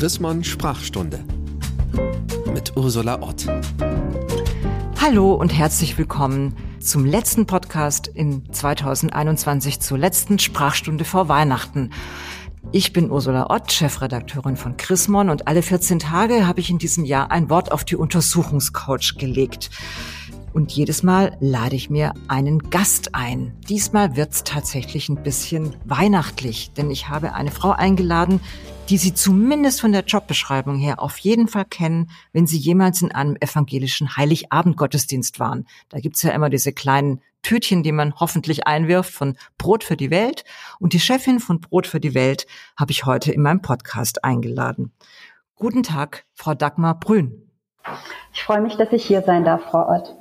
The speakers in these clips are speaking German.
Chrismon Sprachstunde mit Ursula Ott. Hallo und herzlich willkommen zum letzten Podcast in 2021 zur letzten Sprachstunde vor Weihnachten. Ich bin Ursula Ott, Chefredakteurin von Chrismon und alle 14 Tage habe ich in diesem Jahr ein Wort auf die Untersuchungscouch gelegt. Und jedes Mal lade ich mir einen Gast ein. Diesmal wird's tatsächlich ein bisschen weihnachtlich, denn ich habe eine Frau eingeladen, die Sie zumindest von der Jobbeschreibung her auf jeden Fall kennen, wenn Sie jemals in einem evangelischen Heiligabend-Gottesdienst waren. Da gibt's ja immer diese kleinen Tütchen, die man hoffentlich einwirft von Brot für die Welt. Und die Chefin von Brot für die Welt habe ich heute in meinem Podcast eingeladen. Guten Tag, Frau Dagmar Brün. Ich freue mich, dass ich hier sein darf, Frau Ott.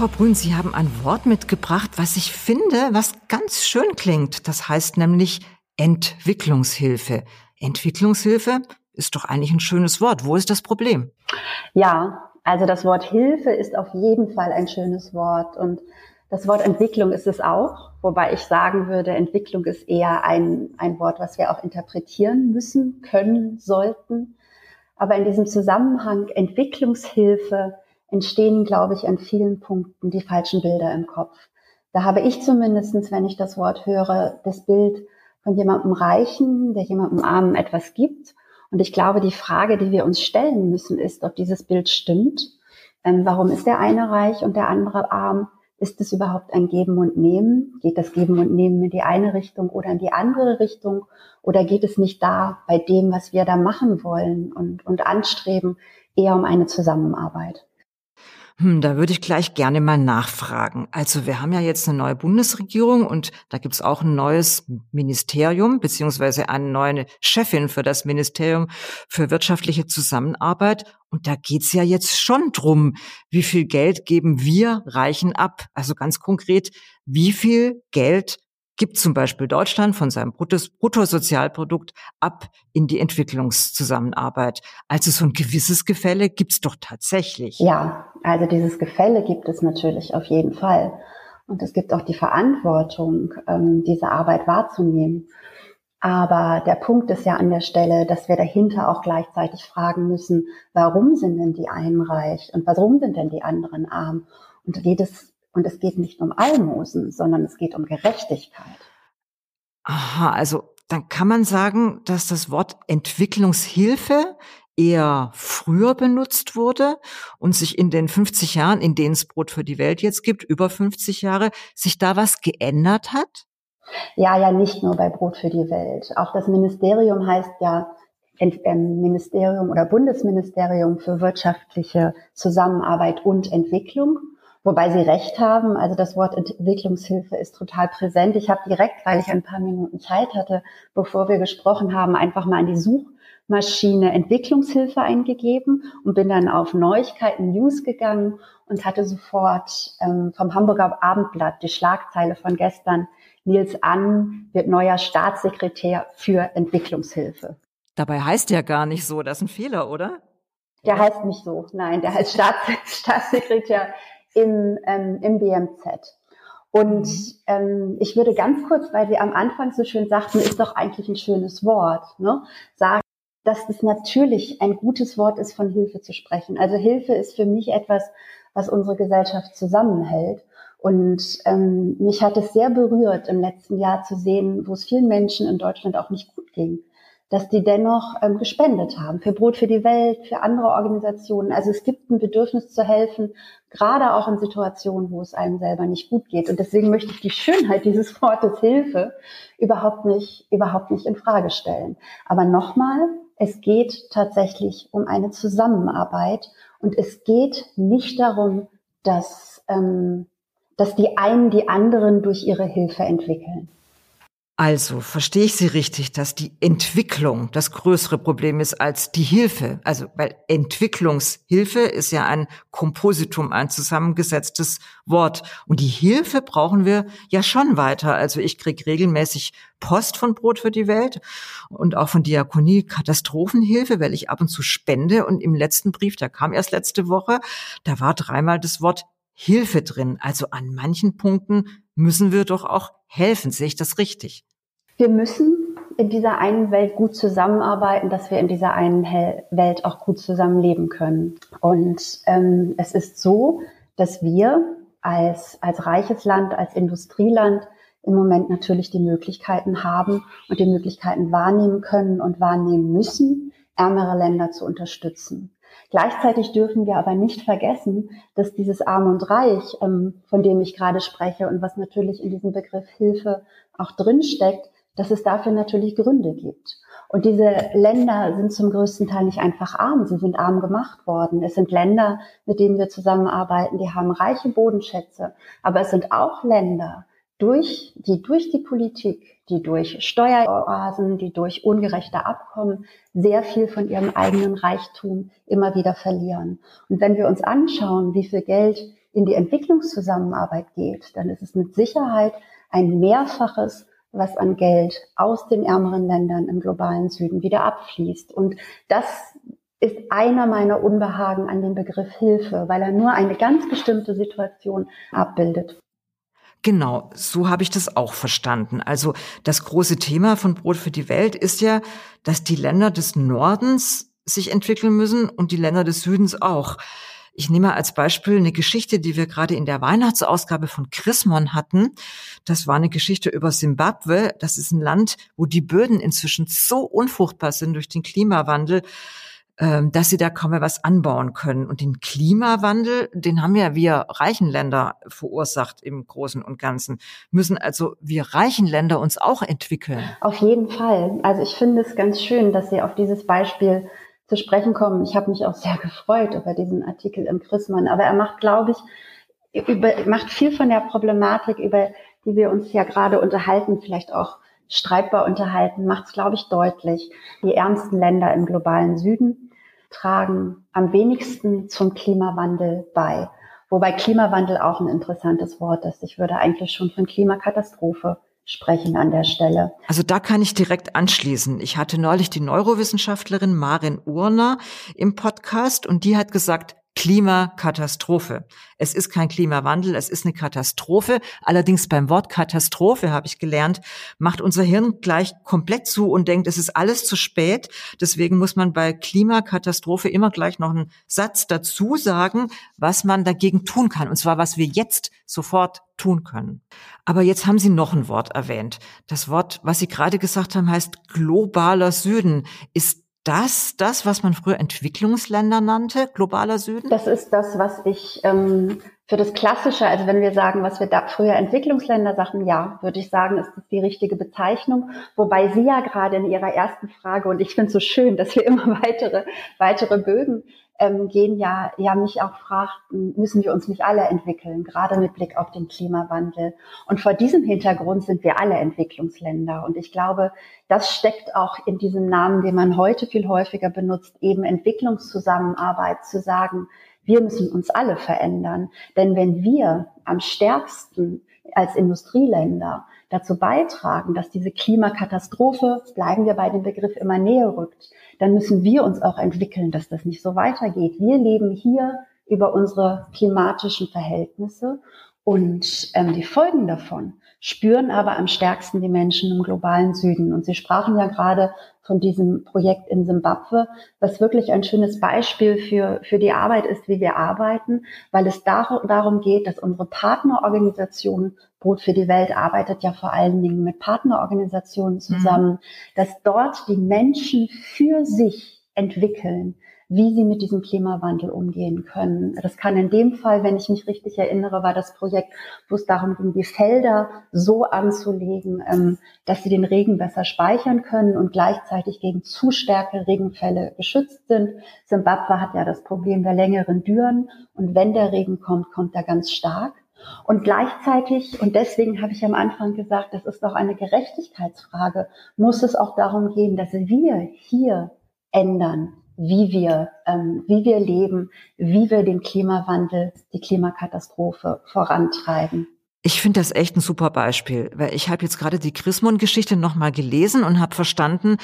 Frau Brün, Sie haben ein Wort mitgebracht, was ich finde, was ganz schön klingt. Das heißt nämlich Entwicklungshilfe. Entwicklungshilfe ist doch eigentlich ein schönes Wort. Wo ist das Problem? Ja, also das Wort Hilfe ist auf jeden Fall ein schönes Wort und das Wort Entwicklung ist es auch, wobei ich sagen würde, Entwicklung ist eher ein, ein Wort, was wir auch interpretieren müssen, können, sollten. Aber in diesem Zusammenhang Entwicklungshilfe entstehen, glaube ich, an vielen Punkten die falschen Bilder im Kopf. Da habe ich zumindestens, wenn ich das Wort höre, das Bild von jemandem Reichen, der jemandem Armen etwas gibt. Und ich glaube, die Frage, die wir uns stellen müssen, ist, ob dieses Bild stimmt. Ähm, warum ist der eine reich und der andere arm? Ist es überhaupt ein Geben und Nehmen? Geht das Geben und Nehmen in die eine Richtung oder in die andere Richtung? Oder geht es nicht da bei dem, was wir da machen wollen und, und anstreben, eher um eine Zusammenarbeit? Hm, da würde ich gleich gerne mal nachfragen. Also wir haben ja jetzt eine neue Bundesregierung und da gibt es auch ein neues Ministerium beziehungsweise eine neue Chefin für das Ministerium für wirtschaftliche Zusammenarbeit. Und da geht's ja jetzt schon drum, wie viel Geld geben wir Reichen ab? Also ganz konkret, wie viel Geld gibt zum Beispiel Deutschland von seinem Bruttosozialprodukt ab in die Entwicklungszusammenarbeit. Also so ein gewisses Gefälle gibt's doch tatsächlich. Ja, also dieses Gefälle gibt es natürlich auf jeden Fall. Und es gibt auch die Verantwortung, ähm, diese Arbeit wahrzunehmen. Aber der Punkt ist ja an der Stelle, dass wir dahinter auch gleichzeitig fragen müssen, warum sind denn die einen reich und warum sind denn die anderen arm? Und geht es und es geht nicht um Almosen, sondern es geht um Gerechtigkeit. Aha, also dann kann man sagen, dass das Wort Entwicklungshilfe eher früher benutzt wurde und sich in den 50 Jahren, in denen es Brot für die Welt jetzt gibt, über 50 Jahre, sich da was geändert hat? Ja, ja, nicht nur bei Brot für die Welt. Auch das Ministerium heißt ja ähm, Ministerium oder Bundesministerium für wirtschaftliche Zusammenarbeit und Entwicklung. Wobei Sie recht haben, also das Wort Entwicklungshilfe ist total präsent. Ich habe direkt, weil ich ein paar Minuten Zeit hatte, bevor wir gesprochen haben, einfach mal in die Suchmaschine Entwicklungshilfe eingegeben und bin dann auf Neuigkeiten News gegangen und hatte sofort ähm, vom Hamburger Abendblatt die Schlagzeile von gestern, Nils An wird neuer Staatssekretär für Entwicklungshilfe. Dabei heißt der gar nicht so, das ist ein Fehler, oder? Der heißt nicht so, nein, der heißt Staats Staatssekretär im, ähm, im BMZ. Und mhm. ähm, ich würde ganz kurz, weil Sie am Anfang so schön sagten, ist doch eigentlich ein schönes Wort, ne, sagen, dass es natürlich ein gutes Wort ist, von Hilfe zu sprechen. Also Hilfe ist für mich etwas, was unsere Gesellschaft zusammenhält. Und ähm, mich hat es sehr berührt, im letzten Jahr zu sehen, wo es vielen Menschen in Deutschland auch nicht gut ging dass die dennoch ähm, gespendet haben für Brot für die Welt, für andere Organisationen. Also es gibt ein Bedürfnis zu helfen, gerade auch in Situationen, wo es einem selber nicht gut geht. Und deswegen möchte ich die Schönheit dieses Wortes Hilfe überhaupt nicht, überhaupt nicht in Frage stellen. Aber nochmal, es geht tatsächlich um eine Zusammenarbeit und es geht nicht darum, dass, ähm, dass die einen die anderen durch ihre Hilfe entwickeln. Also verstehe ich Sie richtig, dass die Entwicklung das größere Problem ist als die Hilfe. Also weil Entwicklungshilfe ist ja ein Kompositum, ein zusammengesetztes Wort. Und die Hilfe brauchen wir ja schon weiter. Also ich kriege regelmäßig Post von Brot für die Welt und auch von Diakonie Katastrophenhilfe, weil ich ab und zu spende. Und im letzten Brief, der kam erst letzte Woche, da war dreimal das Wort Hilfe drin. Also an manchen Punkten müssen wir doch auch helfen. Sehe ich das richtig? Wir müssen in dieser einen Welt gut zusammenarbeiten, dass wir in dieser einen Welt auch gut zusammenleben können. Und ähm, es ist so, dass wir als, als reiches Land, als Industrieland im Moment natürlich die Möglichkeiten haben und die Möglichkeiten wahrnehmen können und wahrnehmen müssen, ärmere Länder zu unterstützen. Gleichzeitig dürfen wir aber nicht vergessen, dass dieses Arm und Reich, ähm, von dem ich gerade spreche und was natürlich in diesem Begriff Hilfe auch drinsteckt, dass es dafür natürlich Gründe gibt. Und diese Länder sind zum größten Teil nicht einfach arm, sie sind arm gemacht worden. Es sind Länder, mit denen wir zusammenarbeiten, die haben reiche Bodenschätze, aber es sind auch Länder, durch, die durch die Politik, die durch Steueroasen, die durch ungerechte Abkommen sehr viel von ihrem eigenen Reichtum immer wieder verlieren. Und wenn wir uns anschauen, wie viel Geld in die Entwicklungszusammenarbeit geht, dann ist es mit Sicherheit ein Mehrfaches, was an Geld aus den ärmeren Ländern im globalen Süden wieder abfließt. Und das ist einer meiner Unbehagen an dem Begriff Hilfe, weil er nur eine ganz bestimmte Situation abbildet. Genau, so habe ich das auch verstanden. Also das große Thema von Brot für die Welt ist ja, dass die Länder des Nordens sich entwickeln müssen und die Länder des Südens auch. Ich nehme als Beispiel eine Geschichte, die wir gerade in der Weihnachtsausgabe von Chrismon hatten. Das war eine Geschichte über Simbabwe. Das ist ein Land, wo die Böden inzwischen so unfruchtbar sind durch den Klimawandel, ähm, dass sie da kaum mehr was anbauen können. Und den Klimawandel, den haben ja wir reichen Länder verursacht im Großen und Ganzen. Müssen also wir reichen Länder uns auch entwickeln? Auf jeden Fall. Also ich finde es ganz schön, dass Sie auf dieses Beispiel zu sprechen kommen. Ich habe mich auch sehr gefreut über diesen Artikel im Chrismann. Aber er macht, glaube ich, über, macht viel von der Problematik, über die wir uns ja gerade unterhalten, vielleicht auch streitbar unterhalten, macht es, glaube ich, deutlich. Die ärmsten Länder im globalen Süden tragen am wenigsten zum Klimawandel bei. Wobei Klimawandel auch ein interessantes Wort ist. Ich würde eigentlich schon von Klimakatastrophe sprechen an der Stelle. Also da kann ich direkt anschließen. Ich hatte neulich die Neurowissenschaftlerin Marin Urner im Podcast und die hat gesagt, Klimakatastrophe. Es ist kein Klimawandel, es ist eine Katastrophe. Allerdings beim Wort Katastrophe, habe ich gelernt, macht unser Hirn gleich komplett zu und denkt, es ist alles zu spät. Deswegen muss man bei Klimakatastrophe immer gleich noch einen Satz dazu sagen, was man dagegen tun kann. Und zwar, was wir jetzt sofort tun können. Aber jetzt haben Sie noch ein Wort erwähnt. Das Wort, was Sie gerade gesagt haben, heißt globaler Süden. Ist das das, was man früher Entwicklungsländer nannte, globaler Süden? Das ist das, was ich ähm, für das Klassische, also wenn wir sagen, was wir da früher Entwicklungsländer sagten, ja, würde ich sagen, ist das die richtige Bezeichnung. Wobei Sie ja gerade in Ihrer ersten Frage, und ich finde es so schön, dass wir immer weitere, weitere Bögen ähm, gehen ja, ja mich auch fragten, müssen wir uns nicht alle entwickeln, gerade mit Blick auf den Klimawandel. Und vor diesem Hintergrund sind wir alle Entwicklungsländer. Und ich glaube, das steckt auch in diesem Namen, den man heute viel häufiger benutzt, eben Entwicklungszusammenarbeit, zu sagen, wir müssen uns alle verändern. Denn wenn wir am stärksten als Industrieländer dazu beitragen, dass diese Klimakatastrophe, bleiben wir bei dem Begriff, immer näher rückt, dann müssen wir uns auch entwickeln, dass das nicht so weitergeht. Wir leben hier über unsere klimatischen Verhältnisse und ähm, die Folgen davon spüren aber am stärksten die Menschen im globalen Süden. Und Sie sprachen ja gerade von diesem Projekt in Simbabwe, was wirklich ein schönes Beispiel für, für die Arbeit ist, wie wir arbeiten, weil es dar darum geht, dass unsere Partnerorganisation Brot für die Welt arbeitet ja vor allen Dingen mit Partnerorganisationen mhm. zusammen, mhm. dass dort die Menschen für sich entwickeln, wie sie mit diesem Klimawandel umgehen können. Das kann in dem Fall, wenn ich mich richtig erinnere, war das Projekt, wo es darum ging, die Felder so anzulegen, ähm, dass sie den Regen besser speichern können und gleichzeitig gegen zu starke Regenfälle geschützt sind. Zimbabwe hat ja das Problem der längeren Düren und wenn der Regen kommt, kommt er ganz stark. Und gleichzeitig, und deswegen habe ich am Anfang gesagt, das ist doch eine Gerechtigkeitsfrage, muss es auch darum gehen, dass wir hier ändern, wie wir, ähm, wie wir leben, wie wir den Klimawandel, die Klimakatastrophe vorantreiben. Ich finde das echt ein super Beispiel, weil ich habe jetzt gerade die Chrismon-Geschichte nochmal gelesen und habe verstanden,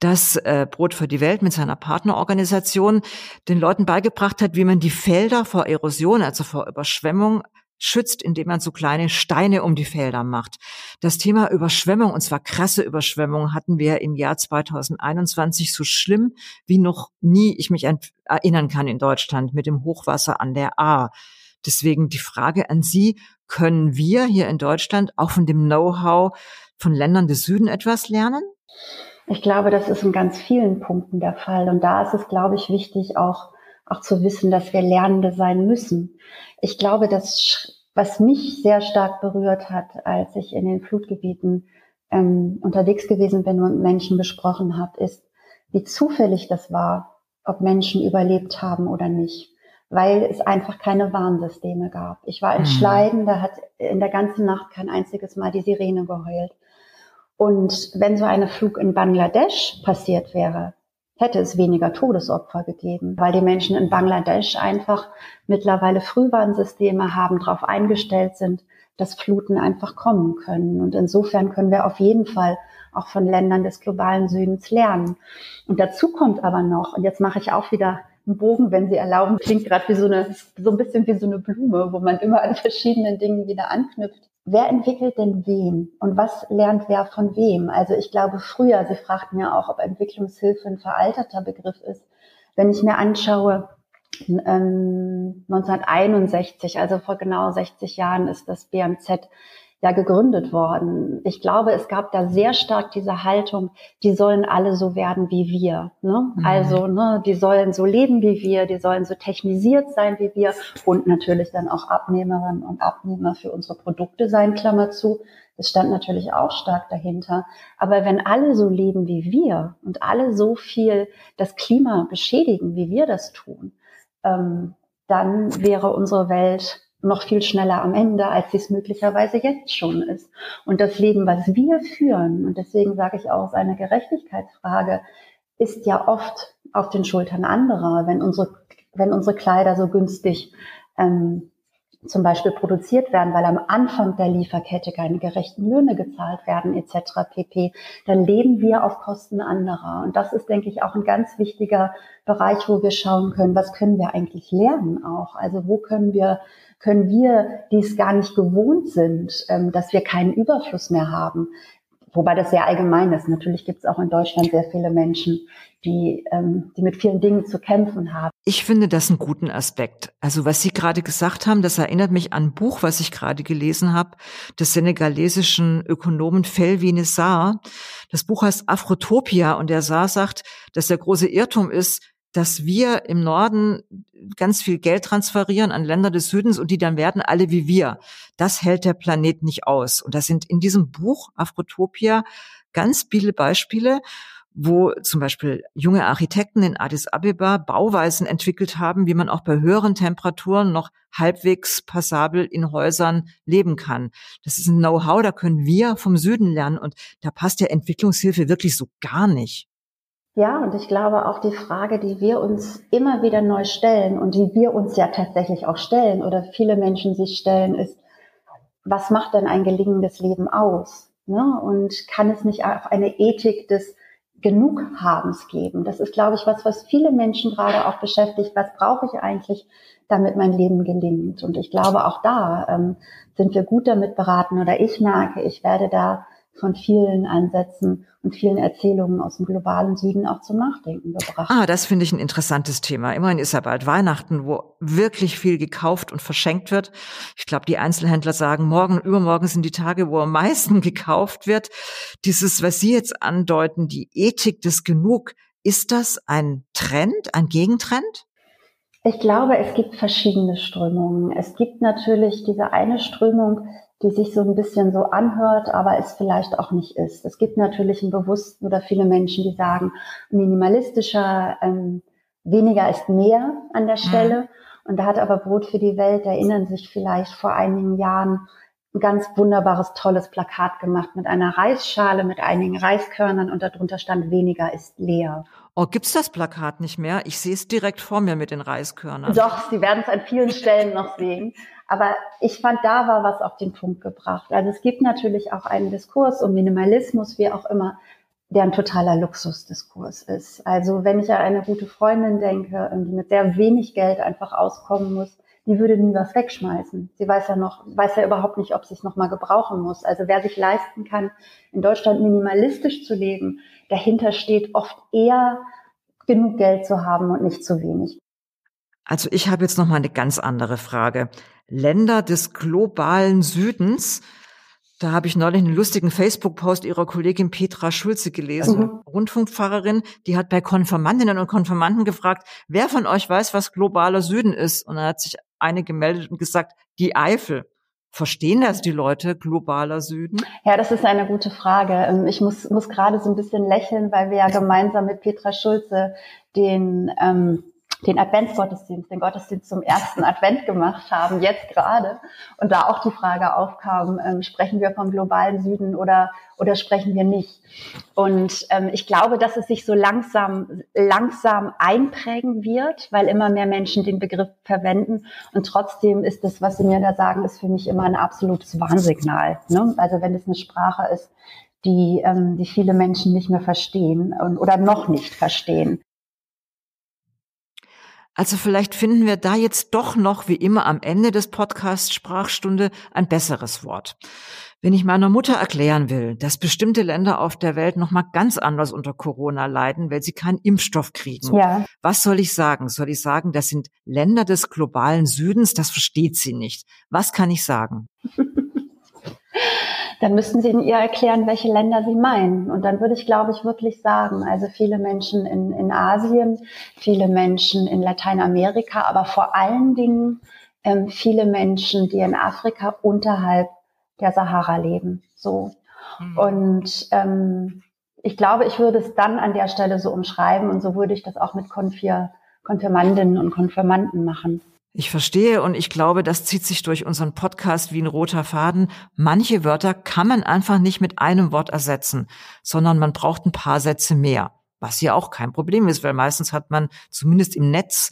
dass äh, Brot für die Welt mit seiner Partnerorganisation den Leuten beigebracht hat, wie man die Felder vor Erosion, also vor Überschwemmung, schützt, indem man so kleine Steine um die Felder macht. Das Thema Überschwemmung, und zwar krasse Überschwemmung, hatten wir im Jahr 2021 so schlimm wie noch nie ich mich erinnern kann in Deutschland mit dem Hochwasser an der A. Deswegen die Frage an Sie, können wir hier in Deutschland auch von dem Know-how von Ländern des Süden etwas lernen? Ich glaube, das ist in ganz vielen Punkten der Fall. Und da ist es, glaube ich, wichtig, auch, auch zu wissen, dass wir Lernende sein müssen. Ich glaube, dass was mich sehr stark berührt hat, als ich in den Flutgebieten ähm, unterwegs gewesen bin und Menschen gesprochen habe, ist, wie zufällig das war, ob Menschen überlebt haben oder nicht weil es einfach keine Warnsysteme gab. Ich war in mhm. Schleiden, da hat in der ganzen Nacht kein einziges Mal die Sirene geheult. Und wenn so eine Flug in Bangladesch passiert wäre, hätte es weniger Todesopfer gegeben, weil die Menschen in Bangladesch einfach mittlerweile Frühwarnsysteme haben, darauf eingestellt sind, dass Fluten einfach kommen können. Und insofern können wir auf jeden Fall auch von Ländern des globalen Südens lernen. Und dazu kommt aber noch, und jetzt mache ich auch wieder einen Bogen, wenn Sie erlauben, klingt gerade wie so eine, so ein bisschen wie so eine Blume, wo man immer an verschiedenen Dingen wieder anknüpft. Wer entwickelt denn wen und was lernt wer von wem? Also ich glaube früher, Sie fragten ja auch, ob Entwicklungshilfe ein veralterter Begriff ist. Wenn ich mir anschaue, 1961, ähm, also vor genau 60 Jahren ist das BMZ ja gegründet worden. Ich glaube, es gab da sehr stark diese Haltung, die sollen alle so werden wie wir. Ne? Mhm. Also, ne, die sollen so leben wie wir, die sollen so technisiert sein wie wir und natürlich dann auch Abnehmerinnen und Abnehmer für unsere Produkte sein, Klammer zu. Das stand natürlich auch stark dahinter. Aber wenn alle so leben wie wir und alle so viel das Klima beschädigen, wie wir das tun, ähm, dann wäre unsere Welt noch viel schneller am Ende, als es möglicherweise jetzt schon ist. Und das Leben, was wir führen, und deswegen sage ich auch, eine Gerechtigkeitsfrage, ist ja oft auf den Schultern anderer, wenn unsere, wenn unsere Kleider so günstig ähm, zum Beispiel produziert werden, weil am Anfang der Lieferkette keine gerechten Löhne gezahlt werden etc. pp. Dann leben wir auf Kosten anderer. Und das ist, denke ich, auch ein ganz wichtiger Bereich, wo wir schauen können, was können wir eigentlich lernen auch. Also wo können wir können wir, die es gar nicht gewohnt sind, ähm, dass wir keinen Überfluss mehr haben. Wobei das sehr allgemein ist. Natürlich gibt es auch in Deutschland sehr viele Menschen, die, ähm, die mit vielen Dingen zu kämpfen haben. Ich finde das einen guten Aspekt. Also was Sie gerade gesagt haben, das erinnert mich an ein Buch, was ich gerade gelesen habe, des senegalesischen Ökonomen Felvine Saar. Das Buch heißt Afrotopia und der Saar sagt, dass der große Irrtum ist, dass wir im Norden ganz viel Geld transferieren an Länder des Südens und die dann werden alle wie wir. Das hält der Planet nicht aus. Und das sind in diesem Buch Afrotopia ganz viele Beispiele, wo zum Beispiel junge Architekten in Addis Abeba Bauweisen entwickelt haben, wie man auch bei höheren Temperaturen noch halbwegs passabel in Häusern leben kann. Das ist ein Know-how, da können wir vom Süden lernen und da passt der Entwicklungshilfe wirklich so gar nicht. Ja, und ich glaube auch die Frage, die wir uns immer wieder neu stellen und die wir uns ja tatsächlich auch stellen oder viele Menschen sich stellen, ist, was macht denn ein gelingendes Leben aus? Ne? Und kann es nicht auch eine Ethik des Genughabens geben? Das ist, glaube ich, was, was viele Menschen gerade auch beschäftigt. Was brauche ich eigentlich, damit mein Leben gelingt? Und ich glaube, auch da ähm, sind wir gut damit beraten oder ich merke, ich werde da von vielen Ansätzen und vielen Erzählungen aus dem globalen Süden auch zum Nachdenken gebracht. Ah, das finde ich ein interessantes Thema. Immerhin ist ja bald Weihnachten, wo wirklich viel gekauft und verschenkt wird. Ich glaube, die Einzelhändler sagen, morgen und übermorgen sind die Tage, wo am meisten gekauft wird. Dieses, was Sie jetzt andeuten, die Ethik des Genug, ist das ein Trend, ein Gegentrend? Ich glaube, es gibt verschiedene Strömungen. Es gibt natürlich diese eine Strömung, die sich so ein bisschen so anhört, aber es vielleicht auch nicht ist. Es gibt natürlich ein Bewusstsein oder viele Menschen, die sagen, minimalistischer, ähm, weniger ist mehr an der Stelle. Mhm. Und da hat aber Brot für die Welt, erinnern sich vielleicht vor einigen Jahren, ein ganz wunderbares, tolles Plakat gemacht mit einer Reisschale, mit einigen Reiskörnern und darunter stand, weniger ist leer. Oh, gibt's das Plakat nicht mehr? Ich sehe es direkt vor mir mit den Reiskörnern. Doch, Sie werden es an vielen Stellen noch sehen. Aber ich fand, da war was auf den Punkt gebracht. Also es gibt natürlich auch einen Diskurs um Minimalismus, wie auch immer, der ein totaler Luxusdiskurs ist. Also wenn ich an eine gute Freundin denke, die mit sehr wenig Geld einfach auskommen muss, die würde nie was wegschmeißen. Sie weiß ja noch, weiß ja überhaupt nicht, ob sie es nochmal gebrauchen muss. Also wer sich leisten kann, in Deutschland minimalistisch zu leben, dahinter steht oft eher genug Geld zu haben und nicht zu wenig. Also ich habe jetzt noch mal eine ganz andere Frage. Länder des globalen Südens, da habe ich neulich einen lustigen Facebook-Post ihrer Kollegin Petra Schulze gelesen, mhm. Rundfunkpfarrerin, die hat bei Konfirmandinnen und Konfirmanden gefragt, wer von euch weiß, was globaler Süden ist? Und dann hat sich eine gemeldet und gesagt, die Eifel. Verstehen das die Leute, globaler Süden? Ja, das ist eine gute Frage. Ähm, ich muss, muss gerade so ein bisschen lächeln, weil wir ja gemeinsam mit Petra Schulze den ähm, den Adventsgottesdienst, den Gottesdienst zum ersten Advent gemacht haben, jetzt gerade. Und da auch die Frage aufkam, ähm, sprechen wir vom globalen Süden oder, oder sprechen wir nicht? Und ähm, ich glaube, dass es sich so langsam, langsam einprägen wird, weil immer mehr Menschen den Begriff verwenden. Und trotzdem ist das, was Sie mir da sagen, ist für mich immer ein absolutes Warnsignal. Ne? Also wenn es eine Sprache ist, die, ähm, die viele Menschen nicht mehr verstehen und, oder noch nicht verstehen. Also vielleicht finden wir da jetzt doch noch, wie immer am Ende des Podcasts Sprachstunde, ein besseres Wort. Wenn ich meiner Mutter erklären will, dass bestimmte Länder auf der Welt noch mal ganz anders unter Corona leiden, weil sie keinen Impfstoff kriegen. Ja. Was soll ich sagen? Soll ich sagen, das sind Länder des globalen Südens? Das versteht sie nicht. Was kann ich sagen? dann müssten Sie in ihr erklären, welche Länder Sie meinen. Und dann würde ich, glaube ich, wirklich sagen, also viele Menschen in, in Asien, viele Menschen in Lateinamerika, aber vor allen Dingen ähm, viele Menschen, die in Afrika unterhalb der Sahara leben. So. Mhm. Und ähm, ich glaube, ich würde es dann an der Stelle so umschreiben und so würde ich das auch mit Konfir Konfirmandinnen und Konfirmanden machen. Ich verstehe und ich glaube, das zieht sich durch unseren Podcast wie ein roter Faden. Manche Wörter kann man einfach nicht mit einem Wort ersetzen, sondern man braucht ein paar Sätze mehr. Was ja auch kein Problem ist, weil meistens hat man zumindest im Netz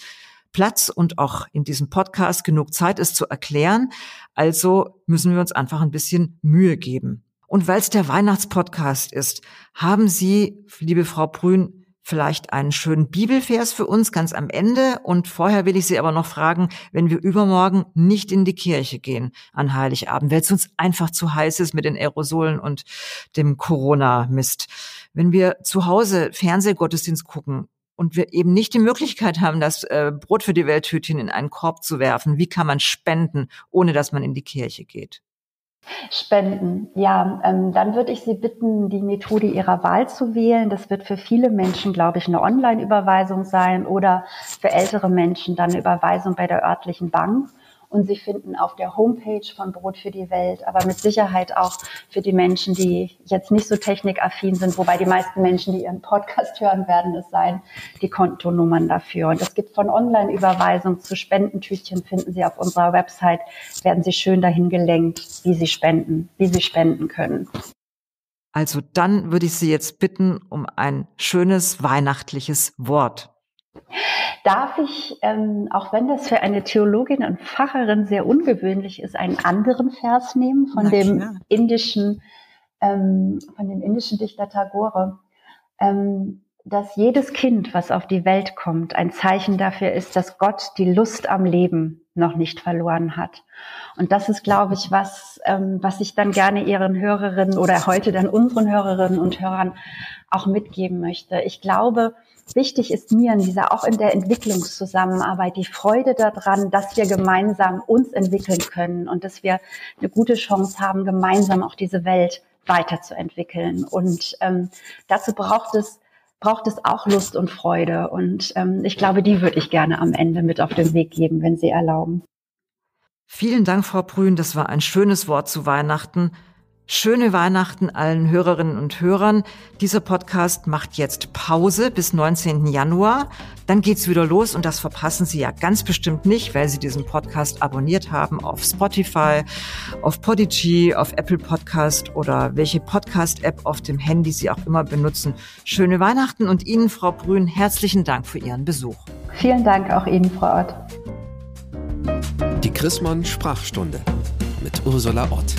Platz und auch in diesem Podcast genug Zeit, es zu erklären. Also müssen wir uns einfach ein bisschen Mühe geben. Und weil es der Weihnachtspodcast ist, haben Sie, liebe Frau Brün, vielleicht einen schönen Bibelvers für uns ganz am Ende. Und vorher will ich Sie aber noch fragen, wenn wir übermorgen nicht in die Kirche gehen an Heiligabend, weil es uns einfach zu heiß ist mit den Aerosolen und dem Corona-Mist. Wenn wir zu Hause Fernsehgottesdienst gucken, und wir eben nicht die Möglichkeit haben, das äh, Brot für die Welttütchen in einen Korb zu werfen, wie kann man spenden, ohne dass man in die Kirche geht? Spenden, ja, ähm, dann würde ich Sie bitten, die Methode Ihrer Wahl zu wählen. Das wird für viele Menschen, glaube ich, eine Online-Überweisung sein oder für ältere Menschen dann eine Überweisung bei der örtlichen Bank und Sie finden auf der Homepage von Brot für die Welt, aber mit Sicherheit auch für die Menschen, die jetzt nicht so technikaffin sind, wobei die meisten Menschen, die Ihren Podcast hören, werden es sein, die Kontonummern dafür. Und es gibt von Online-Überweisung zu Spendentütchen, finden Sie auf unserer Website, werden Sie schön dahin gelenkt, wie Sie spenden, wie Sie spenden können. Also dann würde ich Sie jetzt bitten um ein schönes weihnachtliches Wort. Darf ich, ähm, auch wenn das für eine Theologin und Pfarrerin sehr ungewöhnlich ist, einen anderen Vers nehmen von Na, dem klar. indischen, ähm, von dem indischen Dichter Tagore, ähm, dass jedes Kind, was auf die Welt kommt, ein Zeichen dafür ist, dass Gott die Lust am Leben noch nicht verloren hat. Und das ist, glaube ich, was, ähm, was ich dann gerne Ihren Hörerinnen oder heute dann unseren Hörerinnen und Hörern auch mitgeben möchte. Ich glaube, wichtig ist mir in dieser, auch in der Entwicklungszusammenarbeit, die Freude daran, dass wir gemeinsam uns entwickeln können und dass wir eine gute Chance haben, gemeinsam auch diese Welt weiterzuentwickeln. Und ähm, dazu braucht es braucht es auch Lust und Freude. Und ähm, ich glaube, die würde ich gerne am Ende mit auf den Weg geben, wenn Sie erlauben. Vielen Dank, Frau Brün. Das war ein schönes Wort zu Weihnachten. Schöne Weihnachten allen Hörerinnen und Hörern. Dieser Podcast macht jetzt Pause bis 19. Januar. Dann geht's wieder los und das verpassen Sie ja ganz bestimmt nicht, weil Sie diesen Podcast abonniert haben auf Spotify, auf Podigy, auf Apple Podcast oder welche Podcast-App auf dem Handy Sie auch immer benutzen. Schöne Weihnachten und Ihnen, Frau Brün, herzlichen Dank für Ihren Besuch. Vielen Dank auch Ihnen, Frau Ott. Die Chrismon Sprachstunde mit Ursula Ott.